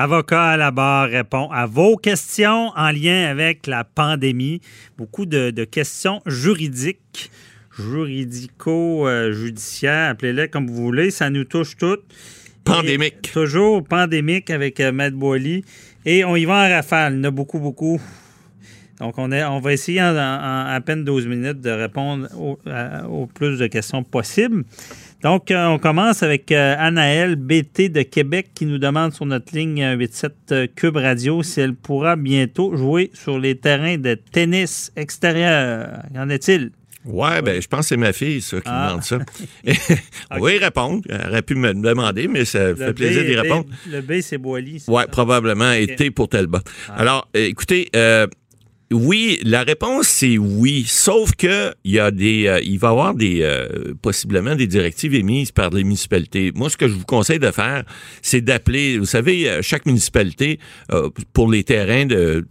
Avocat à la barre répond à vos questions en lien avec la pandémie. Beaucoup de, de questions juridiques, juridico-judiciaires, appelez-les comme vous voulez. Ça nous touche toutes. Pandémique. Et toujours pandémique avec euh, Matt Boily. Et on y va en rafale. Il y en a beaucoup, beaucoup. Donc, on, est, on va essayer en, en à peine 12 minutes de répondre au, à- au plus de questions possibles. Donc, euh, on commence avec euh, Anaëlle BT de Québec qui nous demande sur notre ligne euh, 87 euh, Cube Radio si elle pourra bientôt jouer sur les terrains de tennis extérieur. Qu'en est-il? Ouais, ben, je pense que c'est ma fille, ça, qui Ah. demande ça. On va y répondre. Elle aurait pu me demander, mais ça fait plaisir d'y répondre. B- Le B, c'est Boily. Oui, probablement. Et. T pour Telba. Alors, euh, écoutez, euh, oui, la réponse c'est oui, sauf que il y a des, euh, il va y avoir des euh, possiblement des directives émises par les municipalités. Moi, ce que je vous conseille de faire, c'est d'appeler. Vous savez, euh, chaque municipalité euh, pour les terrains de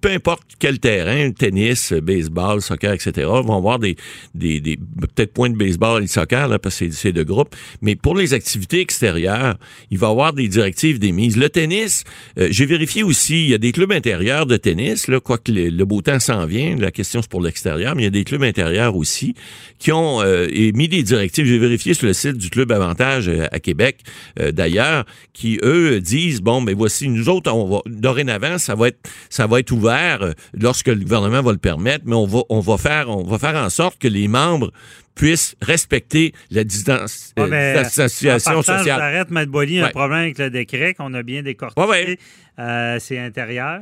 peu importe quel terrain, tennis, baseball, soccer, etc., vont avoir des, des, des peut-être points de baseball et de soccer, là, parce que c'est- de groupe. Mais pour les activités extérieures, il va y avoir des directives d'émises. Le tennis, euh, j'ai vérifié aussi, il y a des clubs intérieurs de tennis, là, quoique le, le beau temps s'en vient, la question c'est pour l'extérieur, mais il y a des clubs intérieurs aussi qui ont euh, émis des directives. J'ai vérifié sur le site du Club Avantage euh, à Québec, euh, d'ailleurs, qui, eux, disent, bon, mais voici, nous autres, on va, dorénavant, ça va être, ça va être ouvert euh, lorsque le gouvernement va le permettre, mais on va, on va faire, on va faire en sorte que les membres puissent respecter la distance, Ah, euh, distanciation en partant, sociale. J'arrête, Matt Boily, un Ouais. problème avec le décret qu'on a bien décortiqué. Ouais, ouais. Euh, c'est intérieur.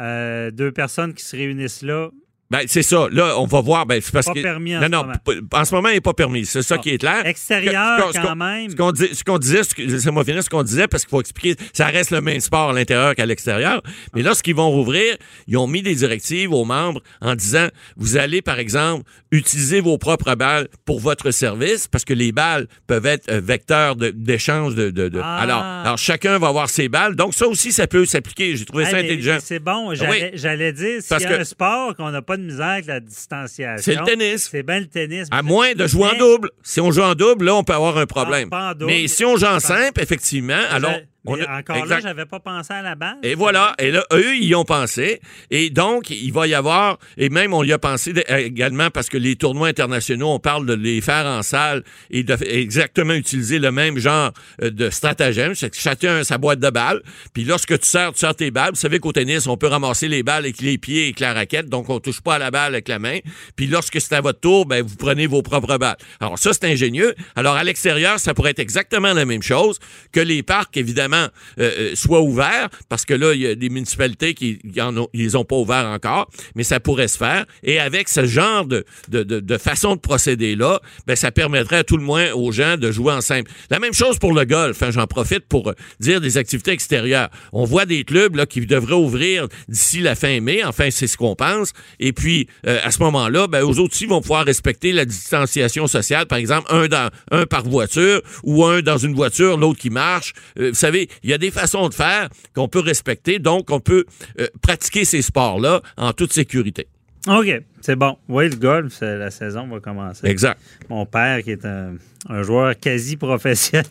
Euh, deux personnes qui se réunissent là. Ben, c'est ça. Là, on va voir. Ben, c'est parce Pas que. permis en non, ce non, moment. en ce moment, il n'est pas permis. C'est ça Ah. qui est clair. Extérieur, Ce quand même. Ce qu'on dit- ce qu'on disait, ce que- laissez-moi finir ce qu'on disait, parce qu'il faut expliquer, ça reste le même sport à l'intérieur qu'à l'extérieur. Mais lorsqu'ils vont rouvrir, ils ont mis des directives aux membres en disant, vous allez, par exemple, utiliser vos propres balles pour votre service, parce que les balles peuvent être euh, vecteurs d'échange de, de, de- Ah. Alors, alors, chacun va avoir ses balles. Donc, ça aussi, ça peut s'appliquer. J'ai trouvé Hey, ça intelligent. C'est bon. J'allais j'allais dire, s'il y a un sport qu'on n'a pas de misère avec la distanciation. C'est le tennis. C'est bien le tennis. À moins de jouer en double. Si on joue en double, là, on peut avoir un problème. Ah, pas en double. Mais si on joue en simple, effectivement, alors. On a- encore exact. là, j'avais pas pensé à la balle. Et voilà. Et là, eux, ils y ont pensé. Et donc, il va y avoir, et même on y a pensé également parce que les tournois internationaux, on parle de les faire en salle et de exactement utiliser le même genre euh, de stratagème. C'est que chacun a sa boîte de balles. Puis lorsque tu sers, tu sers tes balles. Vous savez qu'au tennis, on peut ramasser les balles avec les pieds et avec la raquette. Donc, on touche pas à la balle avec la main. Puis lorsque c'est à votre tour, ben, vous prenez vos propres balles. Alors, ça, c'est ingénieux. Alors, à l'extérieur, ça pourrait être exactement la même chose que les parcs, évidemment, euh, euh, soient ouverts, parce que là, il y a des municipalités qui ils les ont pas ouverts encore, mais ça pourrait se faire. Et avec ce genre de, de, de, façon de procéder-là, ben, ça permettrait à tout le moins aux gens de jouer en simple. La même chose pour le golf. hein, J'en profite pour euh, dire des activités extérieures. On voit des clubs là, qui devraient ouvrir d'ici la fin mai. Enfin, c'est ce qu'on pense. Et puis, euh, à ce moment-là, ben, eux autres aussi vont pouvoir respecter la distanciation sociale. Par exemple, un, dans, un par voiture ou un dans une voiture, l'autre qui marche. Vous savez, il y a des façons de faire qu'on peut respecter. Donc, on peut euh, pratiquer ces sports-là en toute sécurité. OK, c'est bon. Oui, le golf, la saison va commencer. Exact. Mon père, qui est un, un joueur quasi professionnel.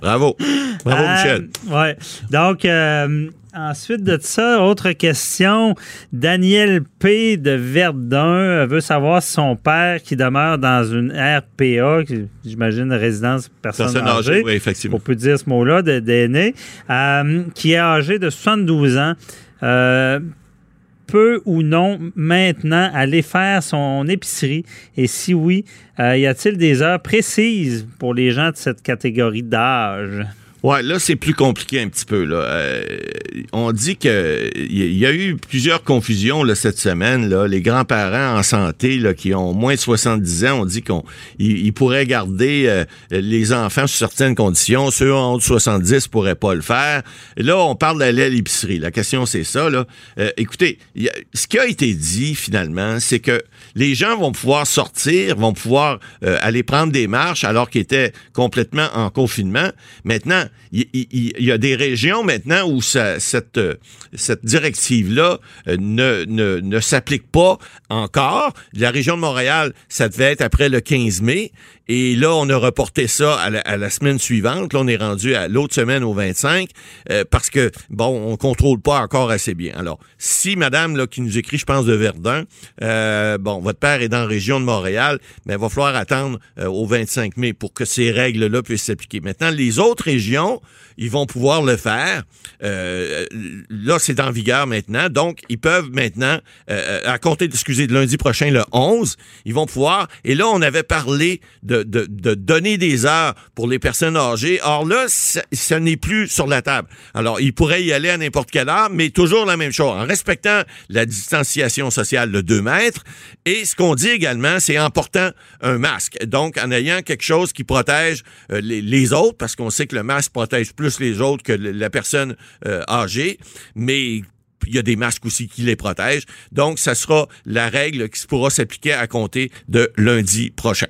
Bravo. Bravo, Euh, Michel. ouais. Donc, euh, ensuite de ça, autre question. Daniel P. de Verdun veut savoir si son père, qui demeure dans une RPA, qui- j'imagine résidence personne, Personne âgée, âgée, oui, effectivement. on peut dire ce mot-là, de- d'aîné, euh, qui est âgé de 72 ans, euh, peut ou non maintenant aller faire son épicerie? Et si oui, euh, y a-t-il des heures précises pour les gens de cette catégorie d'âge? Ouais, là, c'est plus compliqué un petit peu. Là. Euh, on dit que il y a eu plusieurs confusions là, cette semaine. Là. Les grands-parents en santé là, qui ont moins de 70 ans, on dit qu'on ils, pourraient garder euh, les enfants sous certaines conditions. Ceux en haut de 70 pourraient pas le faire. Là, on parle d'aller à l'épicerie. La question, c'est ça. Là. Euh, écoutez, ce qui a été dit finalement, c'est que les gens vont pouvoir sortir, vont pouvoir aller prendre des marches alors qu'ils étaient complètement en confinement. Maintenant, il, y a des régions maintenant où cette, euh, cette directive-là euh, ne, ne, ne s'applique pas encore. La région de Montréal, ça devait être après le 15 mai. Et là, on a reporté ça à la, semaine suivante. Là, on est rendu à l'autre semaine au 25 euh, parce que, bon, on contrôle pas encore assez bien. Alors, si madame qui nous écrit, je pense, de Verdun, bon, votre père est dans la région de Montréal, mais il va falloir attendre au 25 mai pour que ces règles-là puissent s'appliquer. Maintenant, les autres régions, ils vont pouvoir le faire. là, c'est en vigueur maintenant. Donc, ils peuvent maintenant, à compter, excusez, de lundi prochain, le 11, ils vont pouvoir. Et là, on avait parlé de de, donner des heures pour les personnes âgées. Or là, ce n'est plus sur la table. Alors, il pourrait y aller à n'importe quelle heure, mais toujours la même chose, en respectant la distanciation sociale de 2 mètres. Et ce qu'on dit également, c'est en portant un masque. Donc, en ayant quelque chose qui protège euh, les, autres, parce qu'on sait que le masque protège plus les autres que la personne euh, âgée, mais il y a des masques aussi qui les protègent. Donc, ça sera la règle qui pourra s'appliquer à compter de lundi prochain.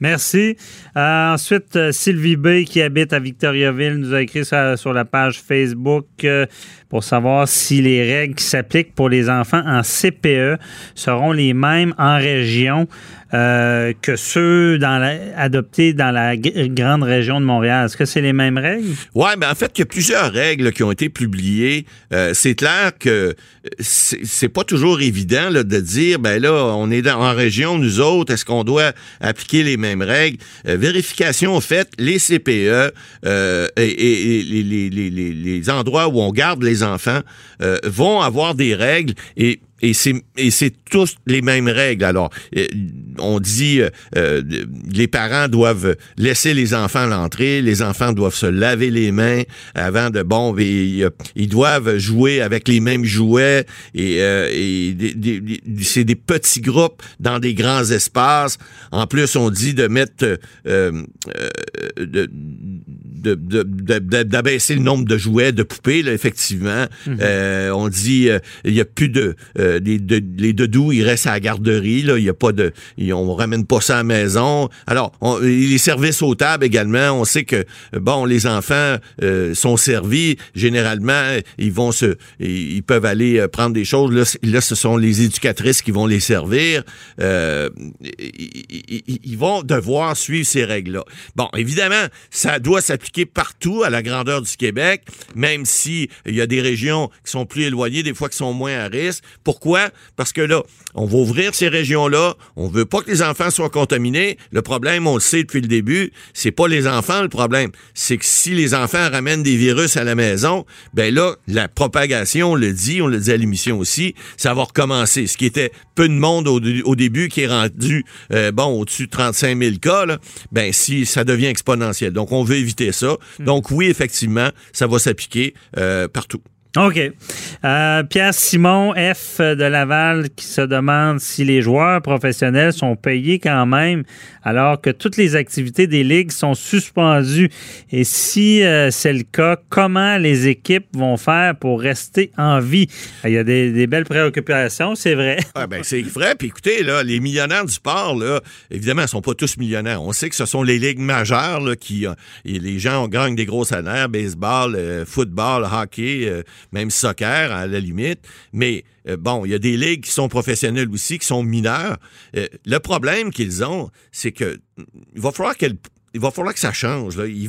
Merci. Euh, ensuite, euh, Sylvie B, qui habite à Victoriaville, nous a écrit ça sur la page Facebook pour savoir si les règles qui s'appliquent pour les enfants en CPE seront les mêmes en région. Euh, que ceux adoptés dans la grande région de Montréal. Est-ce que c'est les mêmes règles? Oui, mais en fait, il y a plusieurs règles qui ont été publiées. Euh, c'est clair que c'est pas toujours évident de dire, ben là, on est dans, en région, nous autres, est-ce qu'on doit appliquer les mêmes règles? Euh, vérification fait, les CPE et, les, les, endroits où on garde les enfants vont avoir des règles et c'est tous les mêmes règles. Alors, euh, on dit euh, euh, les parents doivent laisser les enfants l'entrée, les enfants doivent se laver les mains avant de bon, ils, ils doivent jouer avec les mêmes jouets et, c'est des petits groupes dans des grands espaces. En plus, on dit de mettre d'abaisser le nombre de jouets, de poupées, là, effectivement. Mhm. on dit il y a plus de euh, les, de, les doudous, ils restent à la garderie. Là. Il y a pas de, on ramène pas ça à la maison. Alors, les services aux tables également. On sait que bon, les enfants euh, sont servis. Généralement, ils vont se, ils peuvent aller euh, prendre des choses. Là, là ce sont les éducatrices qui vont les servir. Euh, ils, ils, vont devoir suivre ces règles-là. Bon, évidemment, ça doit s'appliquer partout à la grandeur du Québec, même si il y a des régions qui sont plus éloignées, des fois qui sont moins à risque. Pourquoi? Pourquoi? Parce que là, on va ouvrir ces régions-là. On veut pas que les enfants soient contaminés. Le problème, on le sait depuis le début, c'est pas les enfants le problème. C'est que si les enfants ramènent des virus à la maison, ben là, la propagation, on le dit, on le dit à l'émission aussi, ça va recommencer. Ce qui était peu de monde au, début, qui est rendu, euh, bon, au-dessus de 35 000 cas, là, ben si ça devient exponentiel. Donc, on veut éviter ça. Hmm. Donc, oui, effectivement, ça va s'appliquer euh, partout. OK. Euh, Pierre Simon F de Laval qui se demande si les joueurs professionnels sont payés quand même alors que toutes les activités des ligues sont suspendues. Et si euh, c'est le cas, comment les équipes vont faire pour rester en vie? Il y a des, belles préoccupations, c'est vrai. Ah ben, c'est vrai. Puis écoutez, là, les millionnaires du sport, là, évidemment, ne sont pas tous millionnaires. On sait que ce sont les ligues majeures là, qui... Euh, les gens gagnent des gros salaires, baseball, football, hockey même soccer à la limite, mais euh, bon, il y a des ligues qui sont professionnelles aussi, qui sont mineures. Euh, le problème qu'ils ont, c'est que il va falloir que ça change. Là. Il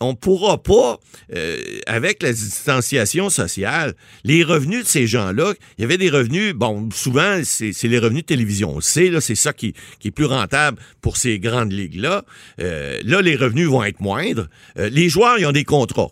on pourra pas, euh, avec la distanciation sociale, les revenus de ces gens-là, il y avait des revenus, bon, souvent, c'est les revenus de télévision. On sait, là, c'est ça qui, qui, est plus rentable pour ces grandes ligues-là. là, les revenus vont être moindres. les joueurs, ils ont des contrats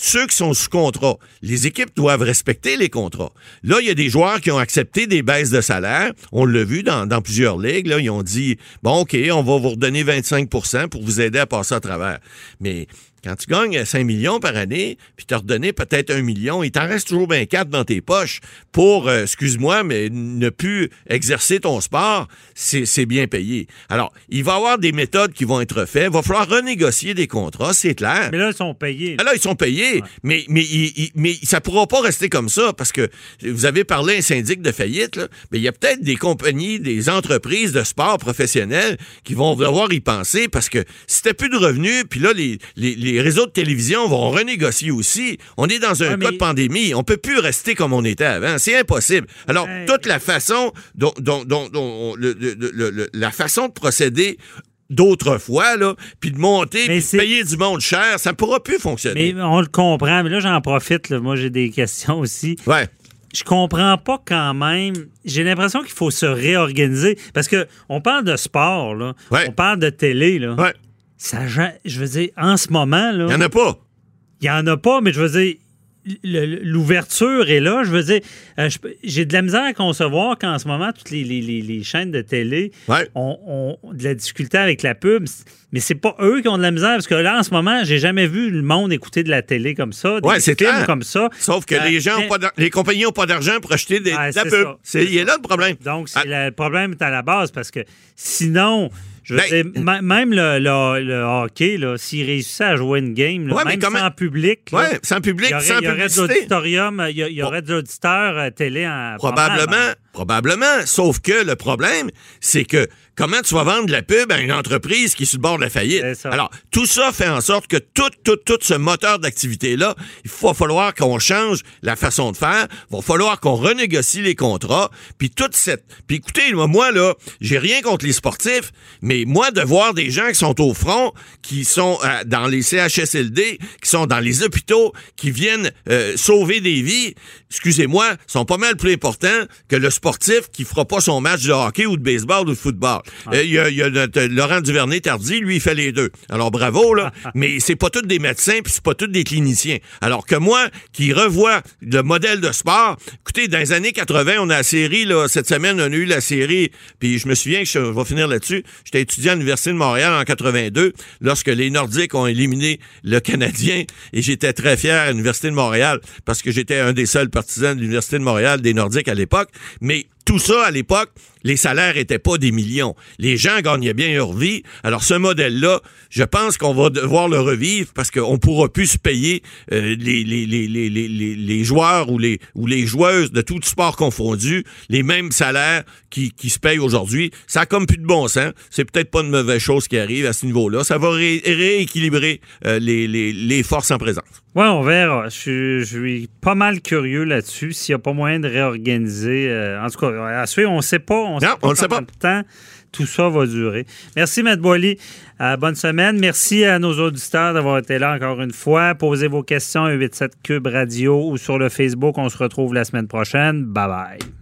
ceux qui sont sous contrat, les équipes doivent respecter les contrats. Là, il y a des joueurs qui ont accepté des baisses de salaire. On l'a vu dans, plusieurs ligues. Là, ils ont dit, bon, OK, on va vous redonner 25 pour vous aider à passer à travers. Mais quand tu gagnes 5 millions par année, puis tu as redonné peut-être un million, il t'en reste toujours bien quatre dans tes poches pour, euh, excuse-moi, mais ne plus exercer ton sport, c'est bien payé. Alors, il va y avoir des méthodes qui vont être faites. Il va falloir renégocier des contrats, c'est clair. Mais là, ils sont payés. Ah, là, ils sont payés, mais, mais, mais ça ne pourra pas rester comme ça parce que vous avez parlé un syndic de faillite, là, mais il y a peut-être des compagnies, des entreprises de sport professionnels qui vont devoir y penser parce que si t'as plus de revenus, puis là, les, les, réseaux de télévision vont renégocier aussi. On est dans un cas de pandémie. On peut plus rester comme on était avant. C'est impossible. Alors, toute la façon dont, dont, dont, le, la façon de procéder d'autrefois, là, puis de monter, puis de payer du monde cher, ça ne pourra plus fonctionner. Mais on le comprend, mais là, j'en profite, moi, j'ai des questions aussi. Ouais. Je comprends pas quand même. J'ai l'impression qu'il faut se réorganiser. Parce que on parle de sport, là. On parle de télé, là. Ouais. Ça, je veux dire, en ce moment, là. Il n'y en a pas. Il n'y en a pas, mais je veux dire, l'ouverture est là. Je veux dire, euh, j'ai de la misère à concevoir qu'en ce moment, toutes les, chaînes de télé ont, de la difficulté avec la pub. Mais c'est pas eux qui ont de la misère, parce que là, en ce moment, j'ai jamais vu le monde écouter de la télé comme ça, des films comme ça. Sauf que les euh, gens pas les compagnies n'ont pas d'argent pour acheter des, de la pub. Il est là le problème. Donc, ah. le problème est à la base, parce que sinon, ben, même le, hockey, s'il réussissait à jouer une game, même sans public, sans public, il y aurait, aurait de l'auditorium, il y, aurait de euh, télé en Probablement, probablement. Sauf que le problème, c'est que comment tu vas vendre de la pub à une entreprise qui est sur le bord de la faillite? Alors, tout ça fait en sorte que tout, tout, tout ce moteur d'activité-là, il va falloir qu'on change la façon de faire, il va falloir qu'on renégocie les contrats, puis toute cette... Puis écoutez, moi, là, j'ai rien contre les sportifs, mais moi, de voir des gens qui sont au front, qui sont euh, dans les CHSLD, qui sont dans les hôpitaux, qui viennent euh, sauver des vies, excusez-moi, sont pas mal plus importants que le sportif qui fera pas son match de hockey ou de baseball ou de football. Euh, il y, a, y a Laurent Duvernay-Tardy, lui, il fait les deux. Alors bravo, là. mais c'est pas tous des médecins, puis c'est pas tous des cliniciens. Alors que moi, qui revois le modèle de sport, écoutez, dans les années 80, on a la série, là, cette semaine, on a eu la série, puis je me souviens que je, vais finir là-dessus. J'étais étudiant à l'Université de Montréal en 82, lorsque les Nordiques ont éliminé le Canadien, et j'étais très fier à l'Université de Montréal, parce que j'étais un des seuls partisans de l'Université de Montréal, des Nordiques à l'époque. Mais tout ça, à l'époque, les salaires étaient pas des millions. Les gens gagnaient bien leur vie. Alors, ce modèle-là, je pense qu'on va devoir le revivre parce qu'on pourra plus se payer euh, les, joueurs ou les, ou les joueuses de tout sport confondu les mêmes salaires qui, se payent aujourd'hui. Ça a comme plus de bon sens. C'est peut-être pas une mauvaise chose qui arrive à ce niveau-là. Ça va rééquilibrer euh, les forces en présence. Oui, on verra. Je, suis pas mal curieux là-dessus s'il n'y a pas moyen de réorganiser. Euh, en tout cas, à suivre, on ne sait pas. On ne sait pas temps tout ça va durer. Merci, Matt Boily. Euh, bonne semaine. Merci à nos auditeurs d'avoir été là encore une fois. Posez vos questions à 87 Cube Radio ou sur le Facebook. On se retrouve la semaine prochaine. Bye bye.